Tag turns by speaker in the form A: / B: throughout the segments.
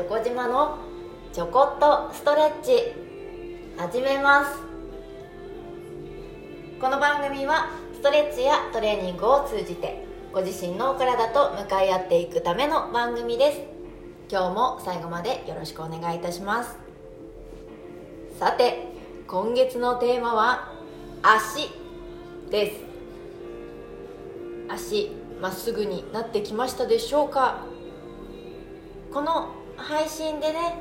A: チョコ島のちょこっとストレッチ始めます。この番組はストレッチやトレーニングを通じてご自身のお体と向かい合っていくための番組です。今日も最後までよろしくお願いいたします。さて今月のテーマは足です。足まっすぐになってきましたでしょうか？この配信でね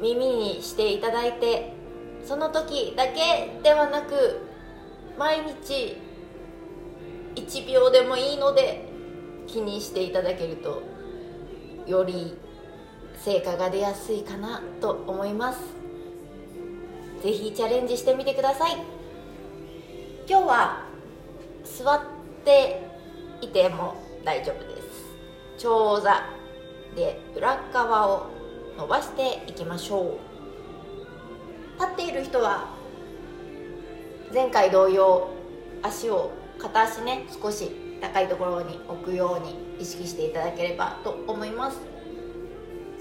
A: 耳にしていただいてその時だけではなく毎日1秒でもいいので気にしていただけるとより成果が出やすいかなと思います。是非チャレンジしてみてください。今日は座っていても大丈夫です。長座。で裏側を伸ばしていきましょう。立っている人は前回同様足を片足ね少し高いところに置くように意識していただければと思います。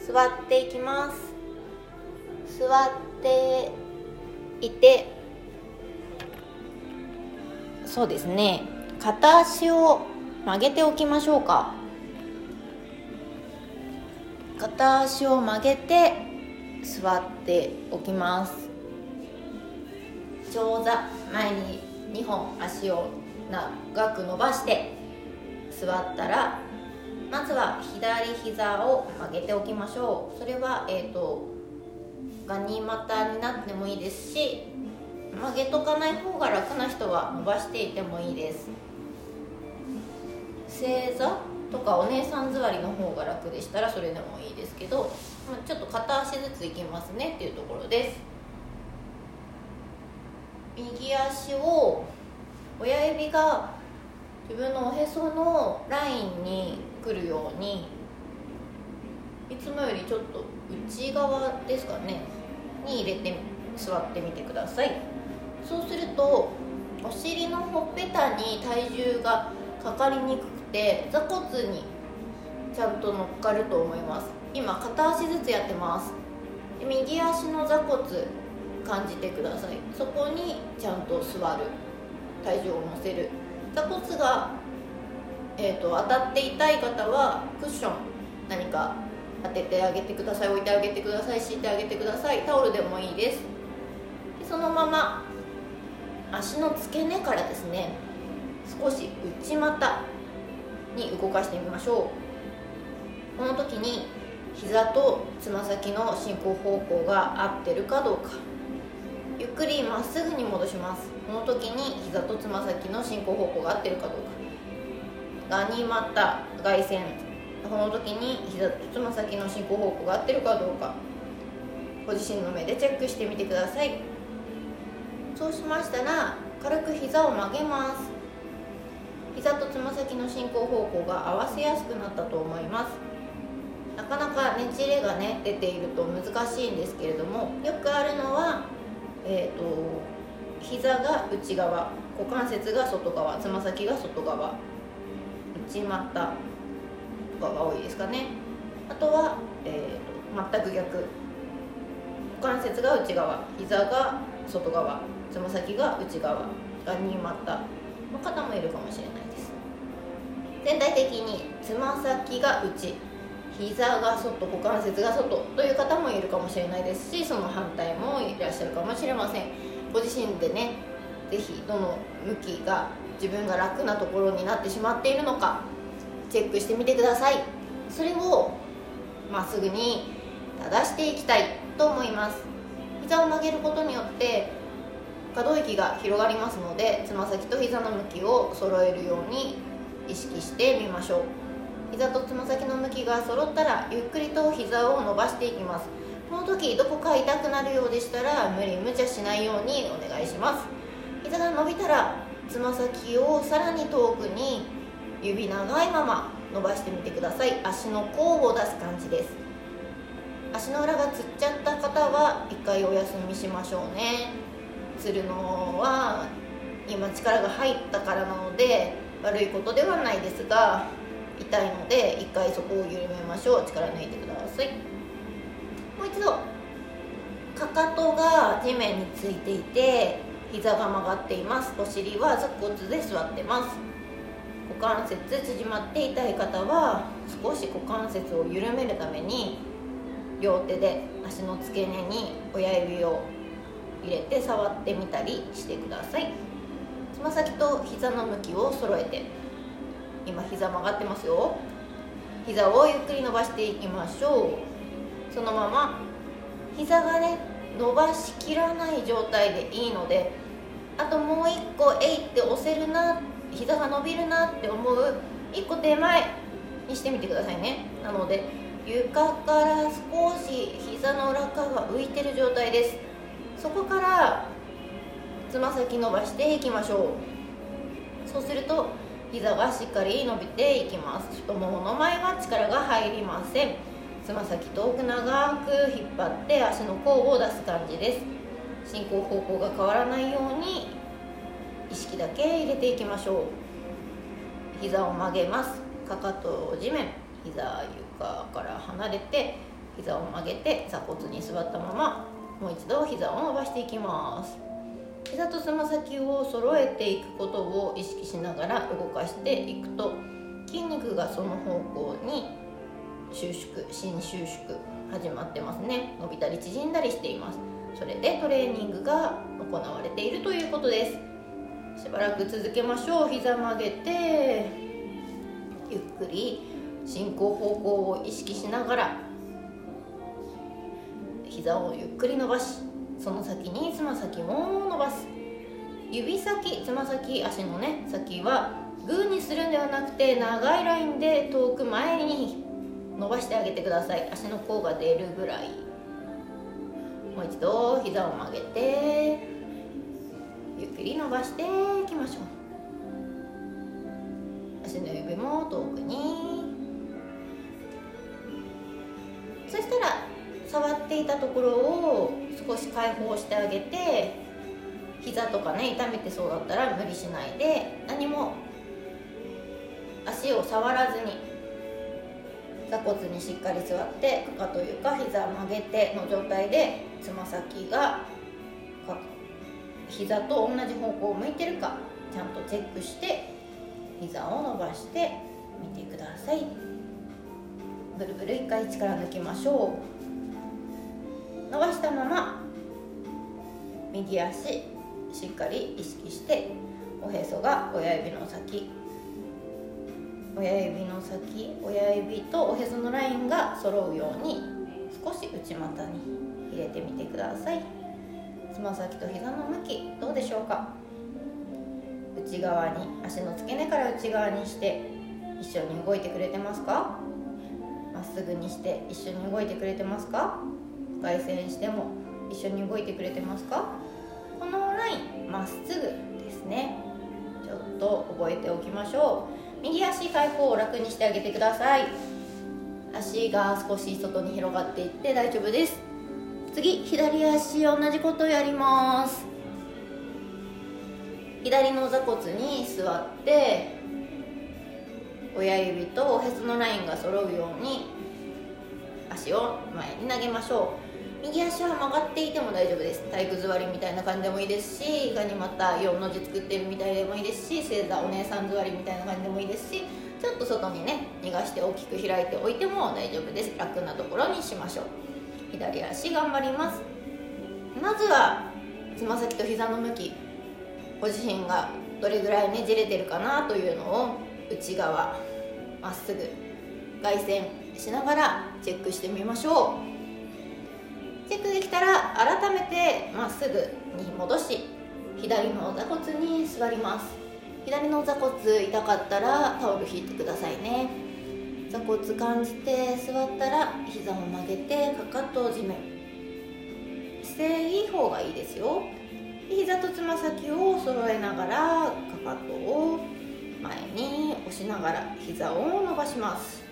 A: 座っていきます。座っていてそうですね片足を曲げておきましょうか。片足を曲げて座っておきます。長座前に2本足を長く伸ばして座ったらまずは左膝を曲げておきましょう。それはえっ、ー、とガニ股になってもいいですし曲げとかない方が楽な人は伸ばしていてもいいです。正座とかお姉さん座りの方が楽でしたらそれでもいいですけど、ま、ちょっと片足ずついきますねっていうところです。右足を親指が自分のおへそのラインに来るようにいつもよりちょっと内側ですかねに入れて座ってみてください。そうするとお尻のほっぺたに体重がかかりにくくて座骨にちゃんと乗っかると思います。今片足ずつやってます。右足の座骨感じてください。そこにちゃんと座る。体重を乗せる。座骨が、えーと、当たって痛い方はクッション何か当ててあげてください。置いてあげてください。敷いてあげてください。タオルでもいいです。でそのまま足の付け根からですね少し内股に動かしてみましょう。この時に膝とつま先の進行方向が合ってるかどうか。ゆっくりまっすぐに戻します。この時に膝とつま先の進行方向が合ってるかどうか。ガニ股外旋この時に膝とつま先の進行方向が合ってるかどうか。ご自身の目でチェックしてみてください。そうしましたら軽く膝を曲げます。膝とつま先の進行方向が合わせやすくなったと思います。なかなかねじれがね出ていると難しいんですけれどもよくあるのはえっ、ー、と膝が内側股関節が外側つま先が外側内股とかが多いですかね。あとは、えーと、全く逆股関節が内側膝が外側つま先が内側が2股の方もいるかもしれない。全体的につま先が内膝が外股関節が外という方もいるかもしれないですしその反対もいらっしゃるかもしれません。ご自身でね是非どの向きが自分が楽なところになってしまっているのかチェックしてみてください。それをまっすぐに正していきたいと思います。膝を曲げることによって可動域が広がりますのでつま先と膝の向きを揃えるように意識してみましょう。膝とつま先の向きが揃ったらゆっくりと膝を伸ばしていきます。この時どこか痛くなるようでしたら無理無茶しないようにお願いします。膝が伸びたらつま先をさらに遠くに指長いまま伸ばしてみてください。足の甲を出す感じです。足の裏がつっちゃった方は一回お休みしましょうね。つるのは今力が入ったからなので悪いことではないですが痛いので一回そこを緩めましょう。力抜いてください。もう一度かかとが地面についていて膝が曲がっています。お尻は座骨で座ってます。股関節縮まって痛い方は少し股関節を緩めるために両手で足の付け根に親指を入れて触ってみたりしてください。ま先と膝の向きを揃えて。今膝曲がってますよ。膝をゆっくり伸ばしていきましょう。そのまま。膝がね伸ばしきらない状態でいいので。あともう一個えいって押せるな。膝が伸びるなって思う。一個手前にしてみてくださいね。なので床から少し膝の裏側が浮いてる状態です。そこからつま先伸ばしていきましょう。そうすると膝がしっかり伸びていきます。太ももの前は力が入りません。つま先遠く長く引っ張って足の甲を出す感じです。進行方向が変わらないように意識だけ入れていきましょう。膝を曲げます。かかと地面。膝床から離れて膝を曲げて座骨に座ったままもう一度膝を伸ばしていきます。膝とつま先を揃えていくことを意識しながら動かしていくと筋肉がその方向に収縮新収縮始まってますね。伸びたり縮んだりしています。それでトレーニングが行われているということです。しばらく続けましょう。膝曲げてゆっくり進行方向を意識しながら膝をゆっくり伸ばしその先につま先も伸ばす。指先つま先足のね先はグーにするんではなくて長いラインで遠く前に伸ばしてあげてください。足の甲が出るぐらい。もう一度膝を曲げてゆっくり伸ばしていきましょう。足の指も遠くに。そしたら触っていたところを少し解放してあげて膝とかね痛めてそうだったら無理しないで何も足を触らずに座骨にしっかり座ってかかと床膝曲げての状態でつま先が膝と同じ方向を向いてるかちゃんとチェックして膝を伸ばしてみてください。ブルブル一回力抜きましょう。伸ばしたまま右足しっかり意識しておへそが親指の先親指の先親指とおへそのラインが揃うように少し内股に入れてみてください。つま先と膝の向きどうでしょうか？内側に足の付け根から内側にして一緒に動いてくれてますか？まっすぐにして一緒に動いてくれてますか？凱旋しても一緒に動いてくれてますか？このラインまっすぐですね。ちょっと覚えておきましょう。右足開放を楽にしてあげてください。足が少し外に広がっていって大丈夫です。次左足同じことをやります。左の座骨に座って親指とおへそのラインが揃うように足を前に投げましょう。右足は曲がっていても大丈夫です。体育座りみたいな感じでもいいですしガニ股4の字作ってるみたいでもいいですし正座お姉さん座りみたいな感じでもいいですしちょっと外にね逃がして大きく開いておいても大丈夫です。楽なところにしましょう。左足頑張ります。まずはつま先と膝の向き。ご自身がどれぐらいねじれてるかなというのを内側まっすぐ外旋しながらチェックしてみましょう。チェックできたら改めてまっすぐに戻し左の座骨に座ります。左の座骨痛かったらタオル引いてくださいね。座骨感じて座ったら膝を曲げてかかとを地面。姿勢いい方がいいですよ。膝とつま先を揃えながらかかとを前に押しながら膝を伸ばします。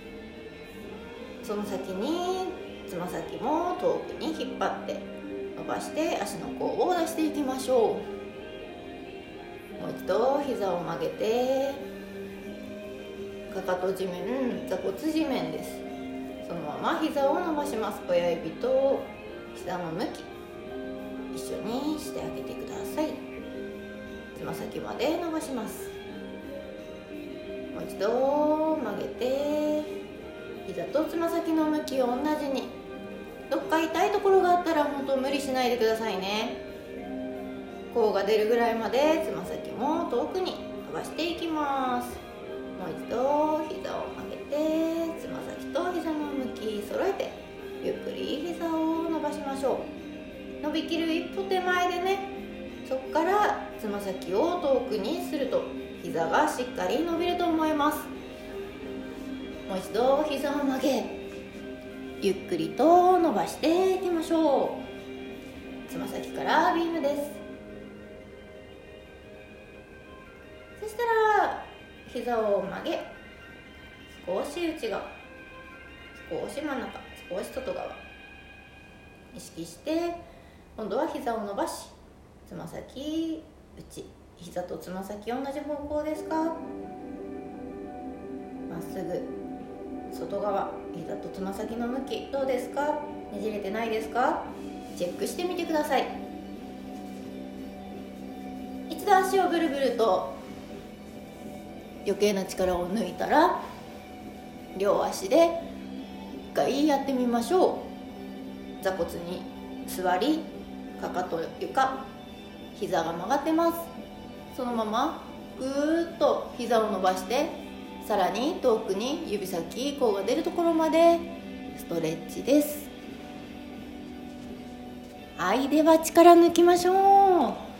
A: その先につま先も遠くに引っ張って伸ばして足の甲を出していきましょう。もう一度膝を曲げてかかと地面座骨地面です。そそのまま膝を伸ばします。親指と膝の向き一緒にしてあげてください。つま先まで伸ばします。もう一度曲げて膝とつま先の向きを同じに。どっか痛いところがあったら本当無理しないでくださいね。甲が出るぐらいまでつま先も遠くに伸ばしていきます。もう一度膝を曲げてつま先と膝の向き揃えてゆっくり膝を伸ばしましょう。伸びきる一歩手前でねそこからつま先を遠くにすると膝がしっかり伸びると思います。もう一度膝を曲げゆっくりと伸ばしていきましょう。つま先からビームです。そしたら膝を曲げ少し内側少し真ん中少し外側意識して今度は膝を伸ばしつま先内膝とつま先同じ方向ですか？まっすぐ。外側膝とつま先の向きどうですか？ねじれてないですか？チェックしてみてください。一度足をブルブルと余計な力を抜いたら両足で一回やってみましょう。座骨に座りかかと床膝が曲がってます。そのままぐーっと膝を伸ばしてさらに遠くに指先甲が出るところまでストレッチです。はいでは力抜きましょう